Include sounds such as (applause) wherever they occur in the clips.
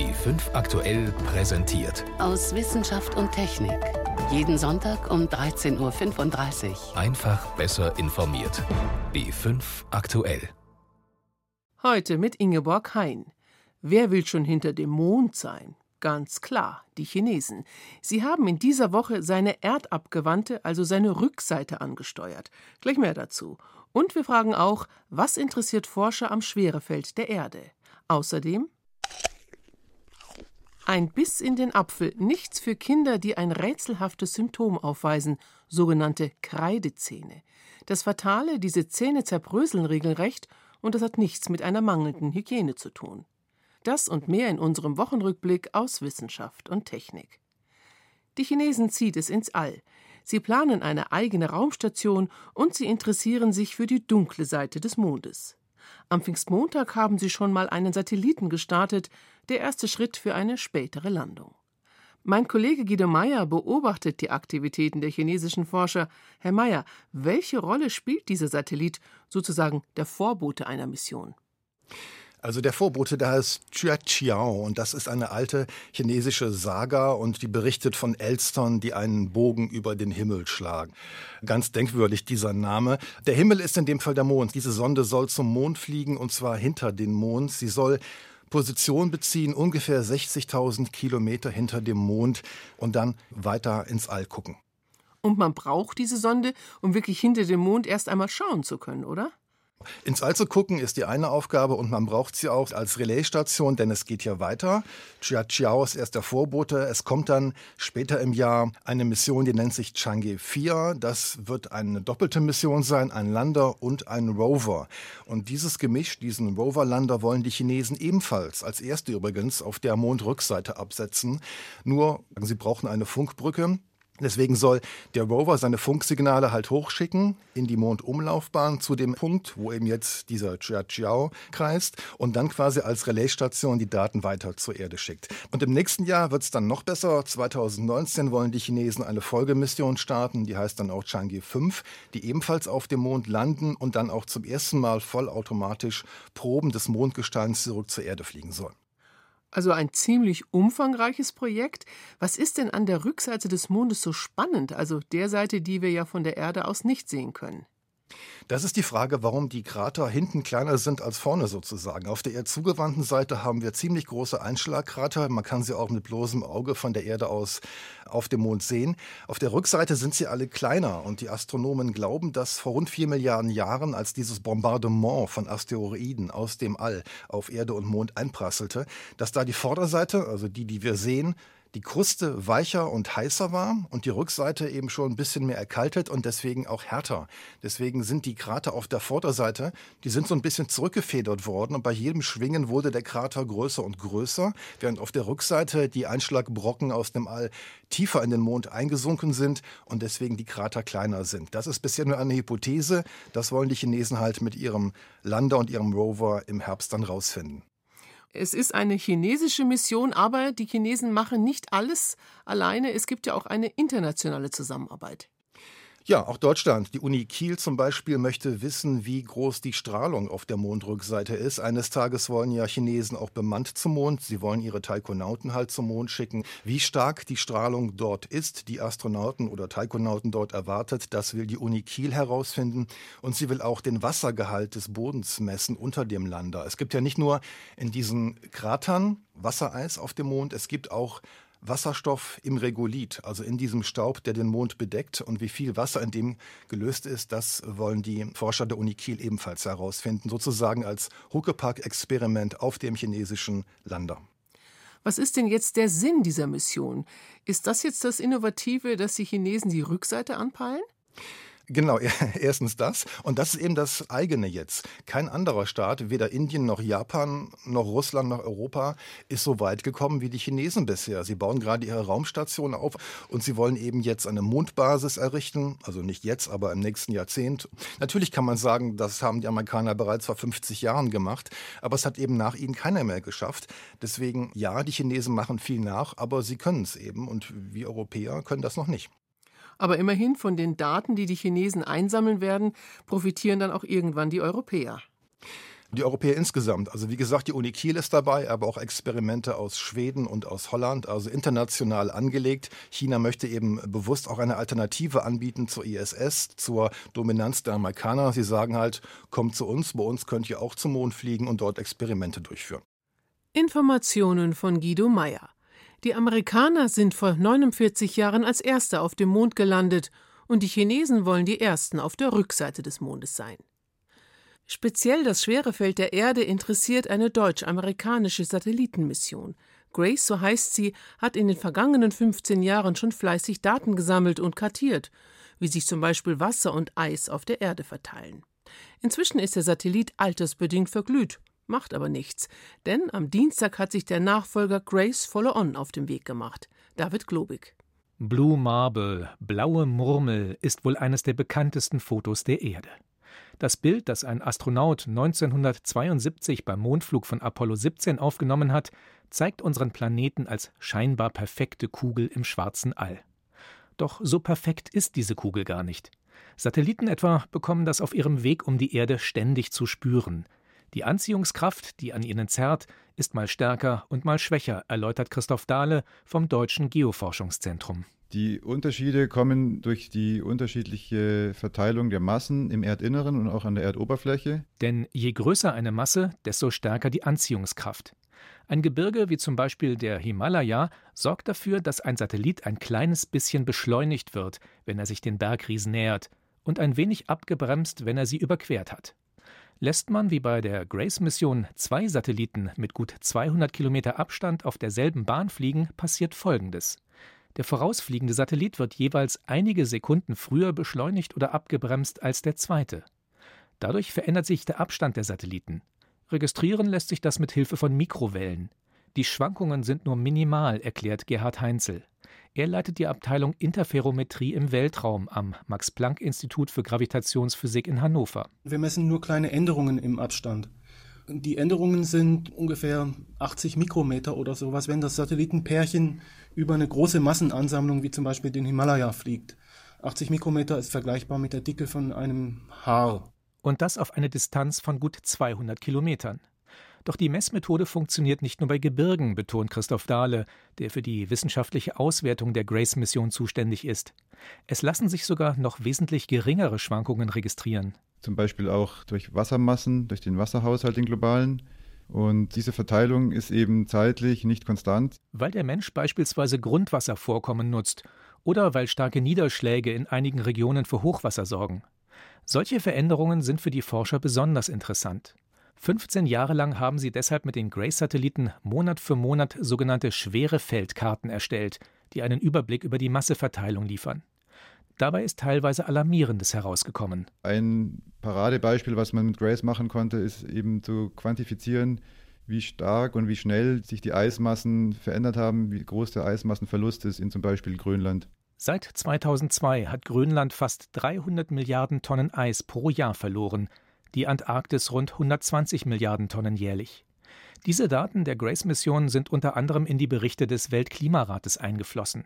B5 aktuell präsentiert. Aus Wissenschaft und Technik. Jeden Sonntag um 13.35 Uhr. Einfach besser informiert. B5 aktuell. Heute mit Ingeborg Hein. Wer will schon hinter dem Mond sein? Ganz klar, die Chinesen. Sie haben in dieser Woche seine erdabgewandte, also seine Rückseite angesteuert. Gleich mehr dazu. Und wir fragen auch, was interessiert Forscher am Schwerefeld der Erde? Außerdem ein Biss in den Apfel, nichts für Kinder, die ein rätselhaftes Symptom aufweisen, sogenannte Kreidezähne. Das Fatale, diese Zähne zerbröseln regelrecht und das hat nichts mit einer mangelnden Hygiene zu tun. Das und mehr in unserem Wochenrückblick aus Wissenschaft und Technik. Die Chinesen zieht es ins All. Sie planen eine eigene Raumstation und sie interessieren sich für die dunkle Seite des Mondes. Am Pfingstmontag haben sie schon mal einen Satelliten gestartet, der erste Schritt für eine spätere Landung. Mein Kollege Guido Meyer beobachtet die Aktivitäten der chinesischen Forscher. Herr Meyer, welche Rolle spielt dieser Satellit, sozusagen der Vorbote einer Mission? Also der Vorbote, der heißt Chuaqiao und das ist eine alte chinesische Saga und die berichtet von Elstern, die einen Bogen über den Himmel schlagen. Ganz denkwürdig dieser Name. Der Himmel ist in dem Fall der Mond. Diese Sonde soll zum Mond fliegen und zwar hinter den Mond. Sie soll Position beziehen, ungefähr 60.000 Kilometer hinter dem Mond und dann weiter ins All gucken. Und man braucht diese Sonde, um wirklich hinter dem Mond erst einmal schauen zu können, oder? Ins All zu gucken ist die eine Aufgabe und man braucht sie auch als Relaisstation, denn es geht ja weiter. Chiachiao ist erst der Vorbote. Es kommt dann später im Jahr eine Mission, die nennt sich Chang'e 4. Das wird eine doppelte Mission sein, ein Lander und ein Rover. Und dieses Gemisch, diesen Rover-Lander, wollen die Chinesen ebenfalls, als erste übrigens, auf der Mondrückseite absetzen. Nur, sie brauchen eine Funkbrücke. Deswegen soll der Rover seine Funksignale halt hochschicken in die Mondumlaufbahn zu dem Punkt, wo eben jetzt dieser Chiachiao kreist und dann quasi als Relaisstation die Daten weiter zur Erde schickt. Und im nächsten Jahr wird es dann noch besser. 2019 wollen die Chinesen eine Folgemission starten, die heißt dann auch Chang'e 5, die ebenfalls auf dem Mond landen und dann auch zum ersten Mal vollautomatisch Proben des Mondgesteins zurück zur Erde fliegen sollen. Also ein ziemlich umfangreiches Projekt. Was ist denn an der Rückseite des Mondes so spannend, also der Seite, die wir ja von der Erde aus nicht sehen können? Das ist die Frage, warum die Krater hinten kleiner sind als vorne sozusagen. Auf der eher zugewandten Seite haben wir ziemlich große Einschlagkrater. Man kann sie auch mit bloßem Auge von der Erde aus auf dem Mond sehen. Auf der Rückseite sind sie alle kleiner und die Astronomen glauben, dass vor rund vier Milliarden Jahren, als dieses Bombardement von Asteroiden aus dem All auf Erde und Mond einprasselte, dass da die Vorderseite, also die, die wir sehen, die Kruste weicher und heißer war und die Rückseite eben schon ein bisschen mehr erkaltet und deswegen auch härter. Deswegen sind die Krater auf der Vorderseite, die sind so ein bisschen zurückgefedert worden und bei jedem Schwingen wurde der Krater größer und größer, während auf der Rückseite die Einschlagbrocken aus dem All tiefer in den Mond eingesunken sind und deswegen die Krater kleiner sind. Das ist bisher nur eine Hypothese, das wollen die Chinesen halt mit ihrem Lander und ihrem Rover im Herbst dann rausfinden. Es ist eine chinesische Mission, aber die Chinesen machen nicht alles alleine. Es gibt ja auch eine internationale Zusammenarbeit. Ja, auch Deutschland. Die Uni Kiel zum Beispiel möchte wissen, wie groß die Strahlung auf der Mondrückseite ist. Eines Tages wollen ja Chinesen auch bemannt zum Mond. Sie wollen ihre Taikonauten halt zum Mond schicken. Wie stark die Strahlung dort ist, die Astronauten oder Taikonauten dort erwartet, das will die Uni Kiel herausfinden. Und sie will auch den Wassergehalt des Bodens messen unter dem Lander. Es gibt ja nicht nur in diesen Kratern Wassereis auf dem Mond, es gibt auch Wasserstoff im Regolith, also in diesem Staub, der den Mond bedeckt. Und wie viel Wasser in dem gelöst ist, das wollen die Forscher der Uni Kiel ebenfalls herausfinden, sozusagen als Huckepack-Experiment auf dem chinesischen Lander. Was ist denn jetzt der Sinn dieser Mission? Ist das jetzt das Innovative, dass die Chinesen die Rückseite anpeilen? Genau, (laughs) erstens das. Und das ist eben das eigene jetzt. Kein anderer Staat, weder Indien noch Japan noch Russland noch Europa, ist so weit gekommen wie die Chinesen bisher. Sie bauen gerade ihre Raumstation auf und sie wollen eben jetzt eine Mondbasis errichten. Also nicht jetzt, aber im nächsten Jahrzehnt. Natürlich kann man sagen, das haben die Amerikaner bereits vor 50 Jahren gemacht, aber es hat eben nach ihnen keiner mehr geschafft. Deswegen, ja, die Chinesen machen viel nach, aber sie können es eben und wir Europäer können das noch nicht. Aber immerhin von den Daten, die die Chinesen einsammeln werden, profitieren dann auch irgendwann die Europäer. Die Europäer insgesamt. Also wie gesagt, die Uni Kiel ist dabei, aber auch Experimente aus Schweden und aus Holland, also international angelegt. China möchte eben bewusst auch eine Alternative anbieten zur ISS, zur Dominanz der Amerikaner. Sie sagen halt, kommt zu uns, bei uns könnt ihr auch zum Mond fliegen und dort Experimente durchführen. Informationen von Guido Meyer. Die Amerikaner sind vor 49 Jahren als Erste auf dem Mond gelandet und die Chinesen wollen die Ersten auf der Rückseite des Mondes sein. Speziell das Schwerefeld der Erde interessiert eine deutsch-amerikanische Satellitenmission. Grace, so heißt sie, hat in den vergangenen 15 Jahren schon fleißig Daten gesammelt und kartiert, wie sich zum Beispiel Wasser und Eis auf der Erde verteilen. Inzwischen ist der Satellit altersbedingt verglüht, macht aber nichts, denn am Dienstag hat sich der Nachfolger Grace Follow-on auf den Weg gemacht. David Globig. Blue Marble, blaue Murmel, ist wohl eines der bekanntesten Fotos der Erde. Das Bild, das ein Astronaut 1972 beim Mondflug von Apollo 17 aufgenommen hat, zeigt unseren Planeten als scheinbar perfekte Kugel im schwarzen All. Doch so perfekt ist diese Kugel gar nicht. Satelliten etwa bekommen das auf ihrem Weg um die Erde ständig zu spüren. Die Anziehungskraft, die an ihnen zerrt, ist mal stärker und mal schwächer, erläutert Christoph Dahle vom Deutschen Geoforschungszentrum. Die Unterschiede kommen durch die unterschiedliche Verteilung der Massen im Erdinneren und auch an der Erdoberfläche. Denn je größer eine Masse, desto stärker die Anziehungskraft. Ein Gebirge wie zum Beispiel der Himalaya sorgt dafür, dass ein Satellit ein kleines bisschen beschleunigt wird, wenn er sich den Bergriesen nähert, und ein wenig abgebremst, wenn er sie überquert hat. Lässt man wie bei der Grace-Mission zwei Satelliten mit gut 200 Kilometer Abstand auf derselben Bahn fliegen, passiert Folgendes. Der vorausfliegende Satellit wird jeweils einige Sekunden früher beschleunigt oder abgebremst als der zweite. Dadurch verändert sich der Abstand der Satelliten. Registrieren lässt sich das mit Hilfe von Mikrowellen. Die Schwankungen sind nur minimal, erklärt Gerhard Heinzel. Er leitet die Abteilung Interferometrie im Weltraum am Max-Planck-Institut für Gravitationsphysik in Hannover. Wir messen nur kleine Änderungen im Abstand. Die Änderungen sind ungefähr 80 Mikrometer oder sowas, wenn das Satellitenpärchen über eine große Massenansammlung wie zum Beispiel den Himalaya fliegt. 80 Mikrometer ist vergleichbar mit der Dicke von einem Haar. Und das auf eine Distanz von gut 200 Kilometern. Doch die Messmethode funktioniert nicht nur bei Gebirgen, betont Christoph Dahle, der für die wissenschaftliche Auswertung der Grace-Mission zuständig ist. Es lassen sich sogar noch wesentlich geringere Schwankungen registrieren zum Beispiel auch durch Wassermassen, durch den Wasserhaushalt, den globalen. Und diese Verteilung ist eben zeitlich nicht konstant. Weil der Mensch beispielsweise Grundwasservorkommen nutzt oder weil starke Niederschläge in einigen Regionen für Hochwasser sorgen. Solche Veränderungen sind für die Forscher besonders interessant. 15 Jahre lang haben sie deshalb mit den Grace-Satelliten Monat für Monat sogenannte schwere Feldkarten erstellt, die einen Überblick über die Masseverteilung liefern. Dabei ist teilweise Alarmierendes herausgekommen. Ein Paradebeispiel, was man mit Grace machen konnte, ist eben zu quantifizieren, wie stark und wie schnell sich die Eismassen verändert haben, wie groß der Eismassenverlust ist in zum Beispiel Grönland. Seit 2002 hat Grönland fast 300 Milliarden Tonnen Eis pro Jahr verloren, die Antarktis rund 120 Milliarden Tonnen jährlich. Diese Daten der Grace-Mission sind unter anderem in die Berichte des Weltklimarates eingeflossen.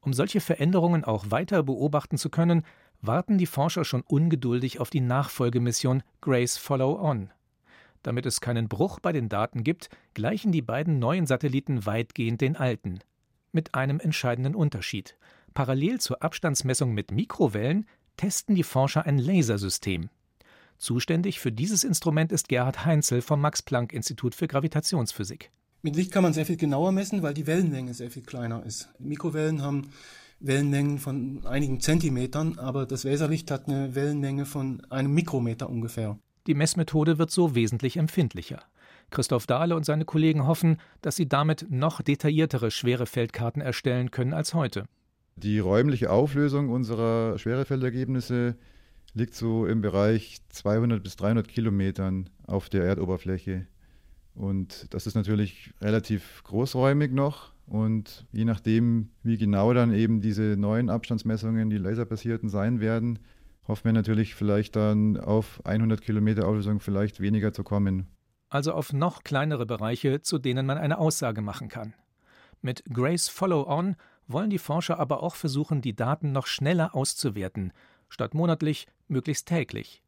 Um solche Veränderungen auch weiter beobachten zu können, warten die Forscher schon ungeduldig auf die Nachfolgemission Grace Follow On. Damit es keinen Bruch bei den Daten gibt, gleichen die beiden neuen Satelliten weitgehend den alten. Mit einem entscheidenden Unterschied. Parallel zur Abstandsmessung mit Mikrowellen testen die Forscher ein Lasersystem. Zuständig für dieses Instrument ist Gerhard Heinzel vom Max Planck Institut für Gravitationsphysik. Mit Licht kann man sehr viel genauer messen, weil die Wellenlänge sehr viel kleiner ist. Mikrowellen haben Wellenlängen von einigen Zentimetern, aber das Laserlicht hat eine Wellenlänge von einem Mikrometer ungefähr. Die Messmethode wird so wesentlich empfindlicher. Christoph Dahle und seine Kollegen hoffen, dass sie damit noch detailliertere Schwerefeldkarten erstellen können als heute. Die räumliche Auflösung unserer Schwerefeldergebnisse liegt so im Bereich 200 bis 300 Kilometern auf der Erdoberfläche. Und das ist natürlich relativ großräumig noch. Und je nachdem, wie genau dann eben diese neuen Abstandsmessungen, die laserbasierten sein werden, hoffen wir natürlich vielleicht dann auf 100 Kilometer Auflösung vielleicht weniger zu kommen. Also auf noch kleinere Bereiche, zu denen man eine Aussage machen kann. Mit Grace Follow-On wollen die Forscher aber auch versuchen, die Daten noch schneller auszuwerten, statt monatlich möglichst täglich.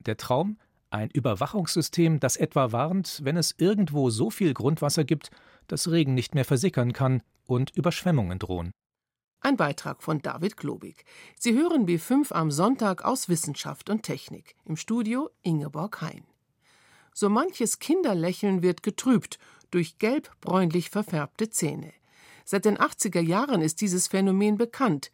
Der Traum, Ein Überwachungssystem, das etwa warnt, wenn es irgendwo so viel Grundwasser gibt, dass Regen nicht mehr versickern kann und Überschwemmungen drohen. Ein Beitrag von David Globig. Sie hören B5 am Sonntag aus Wissenschaft und Technik. Im Studio Ingeborg Hein. So manches Kinderlächeln wird getrübt durch gelb-bräunlich verfärbte Zähne. Seit den 80er Jahren ist dieses Phänomen bekannt.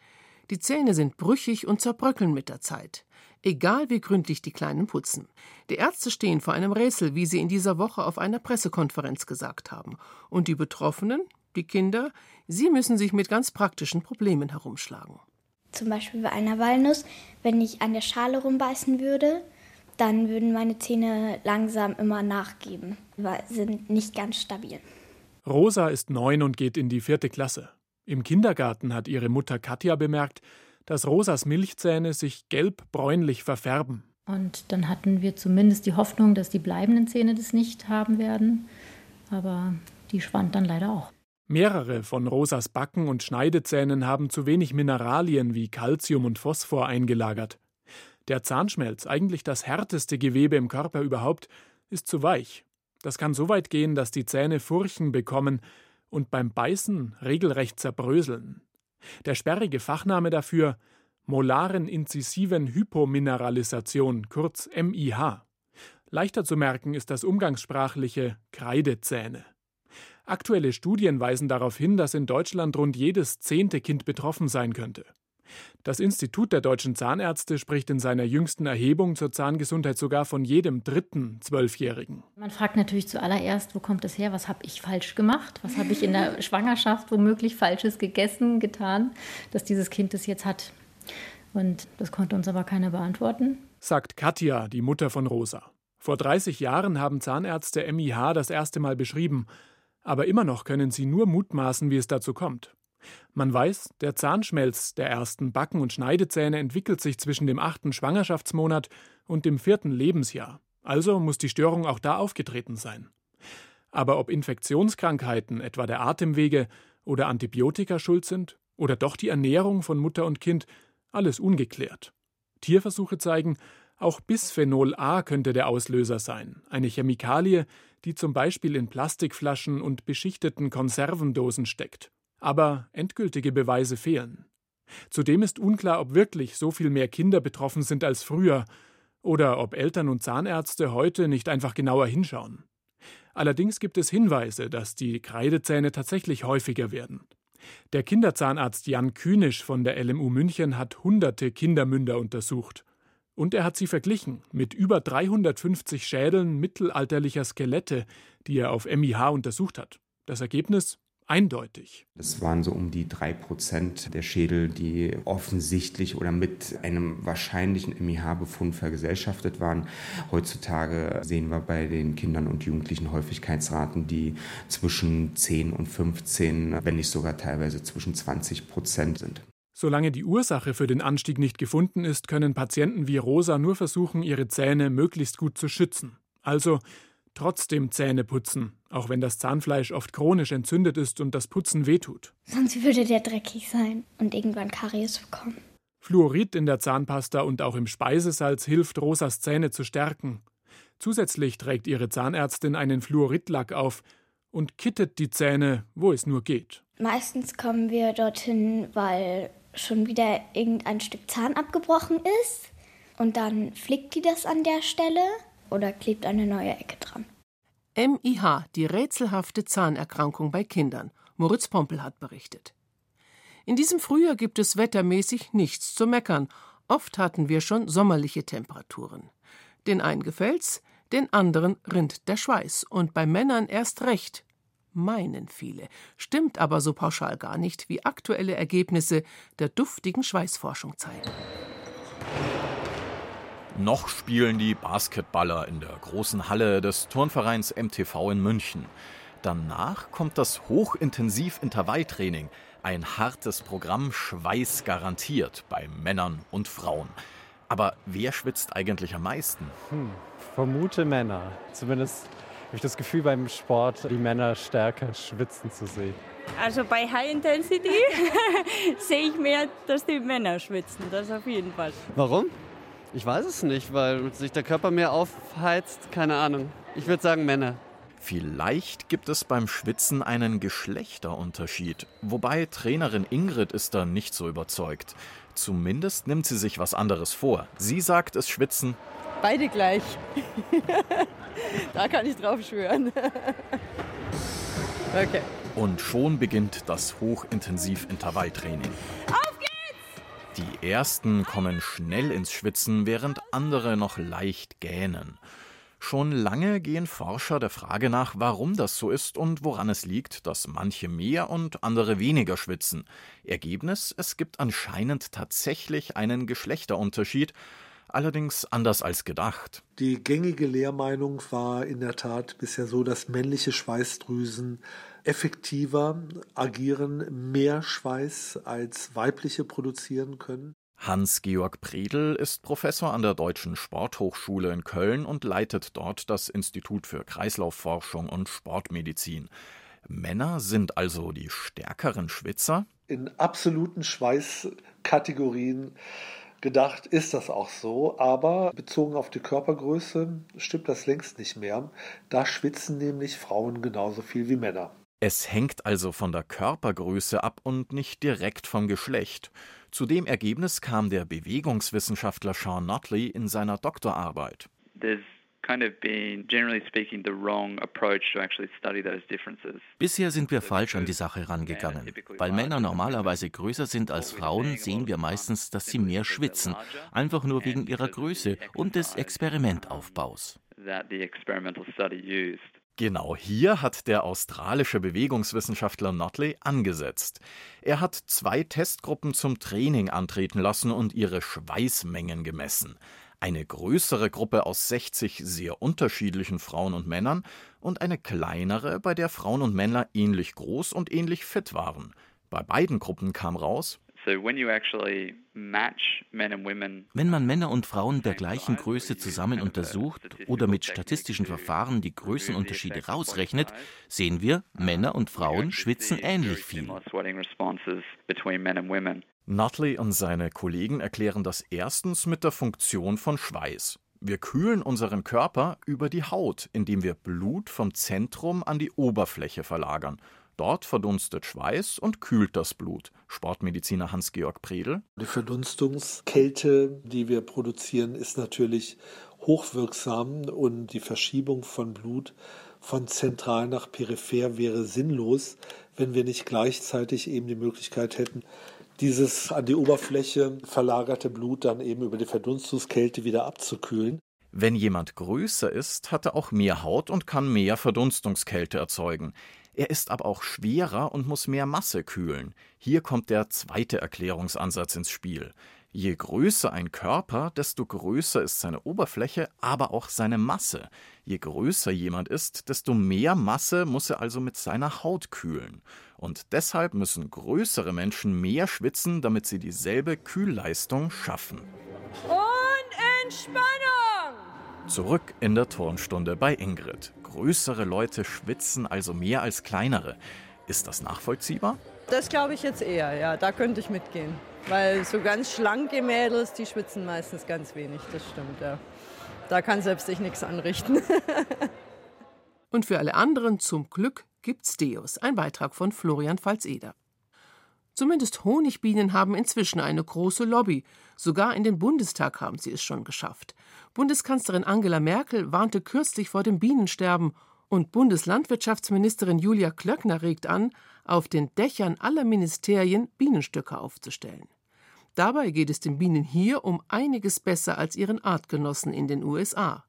Die Zähne sind brüchig und zerbröckeln mit der Zeit. Egal wie gründlich die Kleinen putzen. Die Ärzte stehen vor einem Rätsel, wie sie in dieser Woche auf einer Pressekonferenz gesagt haben. Und die Betroffenen, die Kinder, sie müssen sich mit ganz praktischen Problemen herumschlagen. Zum Beispiel bei einer Walnuss, wenn ich an der Schale rumbeißen würde, dann würden meine Zähne langsam immer nachgeben, weil sind nicht ganz stabil. Rosa ist neun und geht in die vierte Klasse. Im Kindergarten hat ihre Mutter Katja bemerkt, dass Rosas Milchzähne sich gelb-bräunlich verfärben. Und dann hatten wir zumindest die Hoffnung, dass die bleibenden Zähne das nicht haben werden. Aber die schwand dann leider auch. Mehrere von Rosas Backen und Schneidezähnen haben zu wenig Mineralien wie Calcium und Phosphor eingelagert. Der Zahnschmelz, eigentlich das härteste Gewebe im Körper überhaupt, ist zu weich. Das kann so weit gehen, dass die Zähne Furchen bekommen und beim Beißen regelrecht zerbröseln. Der sperrige Fachname dafür molaren inzisiven Hypomineralisation, kurz MIH. Leichter zu merken ist das umgangssprachliche Kreidezähne. Aktuelle Studien weisen darauf hin, dass in Deutschland rund jedes zehnte Kind betroffen sein könnte. Das Institut der deutschen Zahnärzte spricht in seiner jüngsten Erhebung zur Zahngesundheit sogar von jedem dritten Zwölfjährigen. Man fragt natürlich zuallererst, wo kommt es her? Was habe ich falsch gemacht? Was habe ich in der (laughs) Schwangerschaft womöglich Falsches gegessen, getan, dass dieses Kind es jetzt hat? Und das konnte uns aber keiner beantworten. Sagt Katja, die Mutter von Rosa. Vor 30 Jahren haben Zahnärzte MIH das erste Mal beschrieben, aber immer noch können sie nur mutmaßen, wie es dazu kommt. Man weiß, der Zahnschmelz der ersten Backen- und Schneidezähne entwickelt sich zwischen dem achten Schwangerschaftsmonat und dem vierten Lebensjahr. Also muss die Störung auch da aufgetreten sein. Aber ob Infektionskrankheiten, etwa der Atemwege oder Antibiotika schuld sind oder doch die Ernährung von Mutter und Kind, alles ungeklärt. Tierversuche zeigen, auch Bisphenol A könnte der Auslöser sein, eine Chemikalie, die zum Beispiel in Plastikflaschen und beschichteten Konservendosen steckt. Aber endgültige Beweise fehlen. Zudem ist unklar, ob wirklich so viel mehr Kinder betroffen sind als früher oder ob Eltern und Zahnärzte heute nicht einfach genauer hinschauen. Allerdings gibt es Hinweise, dass die Kreidezähne tatsächlich häufiger werden. Der Kinderzahnarzt Jan Kühnisch von der LMU München hat hunderte Kindermünder untersucht. Und er hat sie verglichen mit über 350 Schädeln mittelalterlicher Skelette, die er auf MIH untersucht hat. Das Ergebnis eindeutig. Es waren so um die drei Prozent der Schädel, die offensichtlich oder mit einem wahrscheinlichen MIH-Befund vergesellschaftet waren. Heutzutage sehen wir bei den Kindern und Jugendlichen Häufigkeitsraten, die zwischen 10 und 15, wenn nicht sogar teilweise zwischen 20 Prozent sind. Solange die Ursache für den Anstieg nicht gefunden ist, können Patienten wie Rosa nur versuchen, ihre Zähne möglichst gut zu schützen. Also trotzdem Zähne putzen, auch wenn das Zahnfleisch oft chronisch entzündet ist und das Putzen wehtut. Sonst würde der dreckig sein und irgendwann Karies bekommen. Fluorid in der Zahnpasta und auch im Speisesalz hilft, Rosas Zähne zu stärken. Zusätzlich trägt ihre Zahnärztin einen Fluoridlack auf und kittet die Zähne, wo es nur geht. Meistens kommen wir dorthin, weil schon wieder irgendein Stück Zahn abgebrochen ist. Und dann flickt die das an der Stelle oder klebt eine neue Ecke dran. MIH, die rätselhafte Zahnerkrankung bei Kindern. Moritz Pompel hat berichtet. In diesem Frühjahr gibt es wettermäßig nichts zu meckern. Oft hatten wir schon sommerliche Temperaturen. Den einen gefällt's, den anderen rinnt der Schweiß. Und bei Männern erst recht. Meinen viele. Stimmt aber so pauschal gar nicht, wie aktuelle Ergebnisse der duftigen Schweißforschung zeigen. Noch spielen die Basketballer in der großen Halle des Turnvereins MTV in München. Danach kommt das Hochintensiv-Intervalltraining. Ein hartes Programm, Schweiß garantiert bei Männern und Frauen. Aber wer schwitzt eigentlich am meisten? Hm, vermute Männer. Zumindest habe ich das Gefühl, beim Sport die Männer stärker schwitzen zu sehen. Also bei High Intensity (laughs) sehe ich mehr, dass die Männer schwitzen, das auf jeden Fall. Warum? Ich weiß es nicht, weil sich der Körper mehr aufheizt. Keine Ahnung. Ich würde sagen Männer. Vielleicht gibt es beim Schwitzen einen Geschlechterunterschied. Wobei Trainerin Ingrid ist da nicht so überzeugt. Zumindest nimmt sie sich was anderes vor. Sie sagt, es schwitzen. Beide gleich. (laughs) da kann ich drauf schwören. (laughs) okay. Und schon beginnt das Hochintensiv-Intervalltraining. Auf geht's! Die ersten kommen schnell ins Schwitzen, während andere noch leicht gähnen. Schon lange gehen Forscher der Frage nach, warum das so ist und woran es liegt, dass manche mehr und andere weniger schwitzen. Ergebnis: Es gibt anscheinend tatsächlich einen Geschlechterunterschied, allerdings anders als gedacht. Die gängige Lehrmeinung war in der Tat bisher so, dass männliche Schweißdrüsen effektiver agieren, mehr Schweiß als weibliche produzieren können. Hans-Georg Predel ist Professor an der Deutschen Sporthochschule in Köln und leitet dort das Institut für Kreislaufforschung und Sportmedizin. Männer sind also die stärkeren Schwitzer? In absoluten Schweißkategorien gedacht ist das auch so, aber bezogen auf die Körpergröße stimmt das längst nicht mehr. Da schwitzen nämlich Frauen genauso viel wie Männer. Es hängt also von der Körpergröße ab und nicht direkt vom Geschlecht. Zu dem Ergebnis kam der Bewegungswissenschaftler Sean Notley in seiner Doktorarbeit. Bisher sind wir falsch an die Sache rangegangen. Weil Männer normalerweise größer sind als Frauen, sehen wir meistens, dass sie mehr schwitzen, einfach nur wegen ihrer Größe und des Experimentaufbaus. Genau hier hat der australische Bewegungswissenschaftler Notley angesetzt. Er hat zwei Testgruppen zum Training antreten lassen und ihre Schweißmengen gemessen. Eine größere Gruppe aus 60 sehr unterschiedlichen Frauen und Männern und eine kleinere, bei der Frauen und Männer ähnlich groß und ähnlich fit waren. Bei beiden Gruppen kam raus, wenn man Männer und Frauen der gleichen Größe zusammen untersucht oder mit statistischen Verfahren die Größenunterschiede rausrechnet, sehen wir, Männer und Frauen schwitzen ähnlich viel. Nutley und seine Kollegen erklären das erstens mit der Funktion von Schweiß. Wir kühlen unseren Körper über die Haut, indem wir Blut vom Zentrum an die Oberfläche verlagern Dort verdunstet Schweiß und kühlt das Blut. Sportmediziner Hans-Georg Predel. Die Verdunstungskälte, die wir produzieren, ist natürlich hochwirksam und die Verschiebung von Blut von zentral nach peripher wäre sinnlos, wenn wir nicht gleichzeitig eben die Möglichkeit hätten, dieses an die Oberfläche verlagerte Blut dann eben über die Verdunstungskälte wieder abzukühlen. Wenn jemand größer ist, hat er auch mehr Haut und kann mehr Verdunstungskälte erzeugen. Er ist aber auch schwerer und muss mehr Masse kühlen. Hier kommt der zweite Erklärungsansatz ins Spiel. Je größer ein Körper, desto größer ist seine Oberfläche, aber auch seine Masse. Je größer jemand ist, desto mehr Masse muss er also mit seiner Haut kühlen. Und deshalb müssen größere Menschen mehr schwitzen, damit sie dieselbe Kühlleistung schaffen. Und Entspannung! Zurück in der Turnstunde bei Ingrid. Größere Leute schwitzen also mehr als kleinere. Ist das nachvollziehbar? Das glaube ich jetzt eher, ja. Da könnte ich mitgehen. Weil so ganz schlanke Mädels, die schwitzen meistens ganz wenig. Das stimmt, ja. Da kann selbst ich nichts anrichten. (laughs) Und für alle anderen zum Glück gibt's Deus. Ein Beitrag von Florian Pfalz-Eder. Zumindest Honigbienen haben inzwischen eine große Lobby. Sogar in den Bundestag haben sie es schon geschafft. Bundeskanzlerin Angela Merkel warnte kürzlich vor dem Bienensterben und Bundeslandwirtschaftsministerin Julia Klöckner regt an, auf den Dächern aller Ministerien Bienenstöcke aufzustellen. Dabei geht es den Bienen hier um einiges besser als ihren Artgenossen in den USA.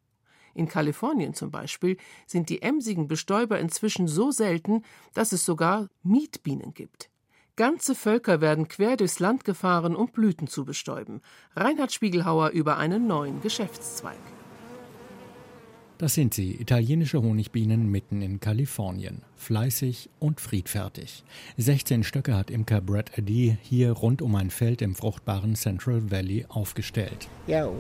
In Kalifornien zum Beispiel sind die emsigen Bestäuber inzwischen so selten, dass es sogar Mietbienen gibt. Ganze Völker werden quer durchs Land gefahren, um Blüten zu bestäuben. Reinhard Spiegelhauer über einen neuen Geschäftszweig. Das sind sie, italienische Honigbienen mitten in Kalifornien. Fleißig und friedfertig. 16 Stöcke hat Imker Brad Addy hier rund um ein Feld im fruchtbaren Central Valley aufgestellt. Wir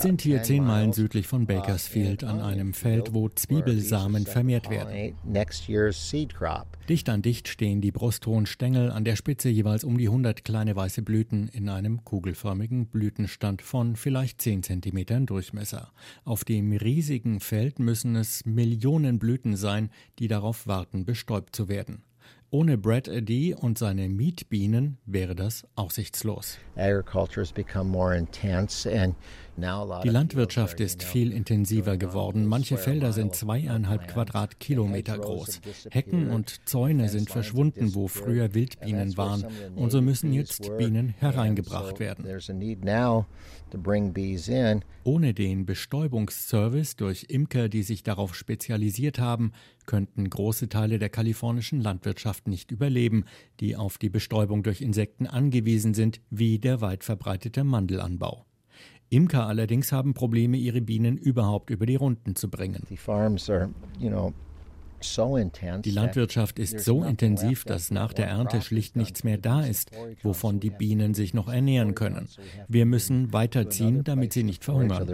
sind hier zehn Meilen südlich von Bakersfield an einem Feld, wo Zwiebelsamen vermehrt werden. Dicht an dicht stehen die brusthohen Stängel, an der Spitze jeweils um die 100 kleine weiße Blüten in einem kugelförmigen Blütenstand von vielleicht 10 cm Durchmesser. Auf dem riesigen Feld müssen es Millionen Blüten sein, die darauf warten, bestäubt zu werden. Ohne Brad Addy und seine Mietbienen wäre das aussichtslos. Die Landwirtschaft ist viel intensiver geworden. Manche Felder sind zweieinhalb Quadratkilometer groß. Hecken und Zäune sind verschwunden, wo früher Wildbienen waren. Und so müssen jetzt Bienen hereingebracht werden. Ohne den Bestäubungsservice durch Imker, die sich darauf spezialisiert haben, könnten große Teile der kalifornischen Landwirtschaft nicht überleben, die auf die Bestäubung durch Insekten angewiesen sind, wie der weit verbreitete Mandelanbau. Imker allerdings haben Probleme, ihre Bienen überhaupt über die Runden zu bringen. Die Landwirtschaft ist so intensiv, dass nach der Ernte schlicht nichts mehr da ist, wovon die Bienen sich noch ernähren können. Wir müssen weiterziehen, damit sie nicht verhungern.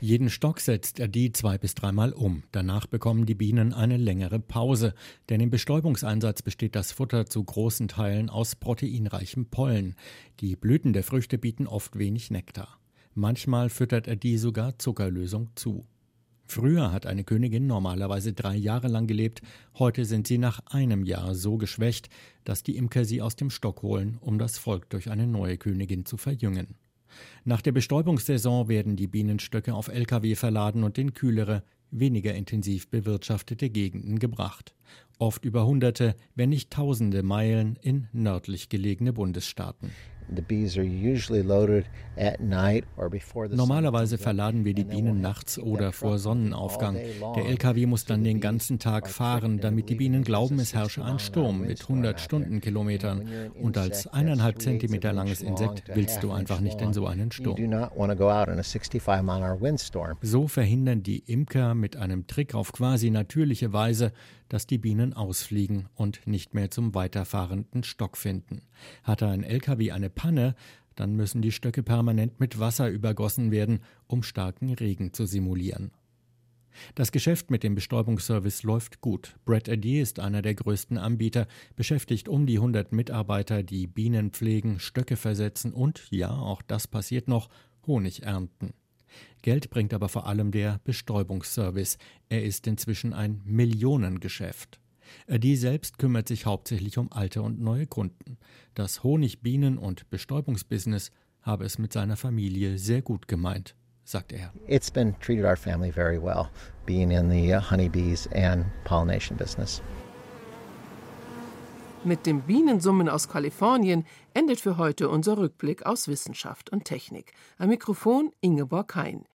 Jeden Stock setzt er die zwei bis dreimal um. Danach bekommen die Bienen eine längere Pause, denn im Bestäubungseinsatz besteht das Futter zu großen Teilen aus proteinreichem Pollen. Die Blüten der Früchte bieten oft wenig Nektar. Manchmal füttert er die sogar Zuckerlösung zu. Früher hat eine Königin normalerweise drei Jahre lang gelebt, heute sind sie nach einem Jahr so geschwächt, dass die Imker sie aus dem Stock holen, um das Volk durch eine neue Königin zu verjüngen. Nach der Bestäubungssaison werden die Bienenstöcke auf Lkw verladen und in kühlere, weniger intensiv bewirtschaftete Gegenden gebracht. Oft über hunderte, wenn nicht tausende Meilen in nördlich gelegene Bundesstaaten. Normalerweise verladen wir die Bienen nachts oder vor Sonnenaufgang. Der LKW muss dann den ganzen Tag fahren, damit die Bienen glauben, es herrsche ein Sturm mit 100 Stundenkilometern. Und als eineinhalb Zentimeter langes Insekt willst du einfach nicht in so einen Sturm. So verhindern die Imker mit einem Trick auf quasi natürliche Weise, dass die Bienen ausfliegen und nicht mehr zum weiterfahrenden Stock finden. Hat ein LKW eine Panne, dann müssen die Stöcke permanent mit Wasser übergossen werden, um starken Regen zu simulieren. Das Geschäft mit dem Bestäubungsservice läuft gut. Brett Addy ist einer der größten Anbieter, beschäftigt um die 100 Mitarbeiter, die Bienen pflegen, Stöcke versetzen und, ja, auch das passiert noch, Honig ernten. Geld bringt aber vor allem der Bestäubungsservice. Er ist inzwischen ein Millionengeschäft. Die selbst kümmert sich hauptsächlich um alte und neue Kunden. Das Honigbienen- und Bestäubungsbusiness habe es mit seiner Familie sehr gut gemeint, sagt er. It's been treated our family very well, being in the uh, honeybees and pollination business. Mit dem Bienensummen aus Kalifornien endet für heute unser Rückblick aus Wissenschaft und Technik. Am Mikrofon Ingeborg Hein.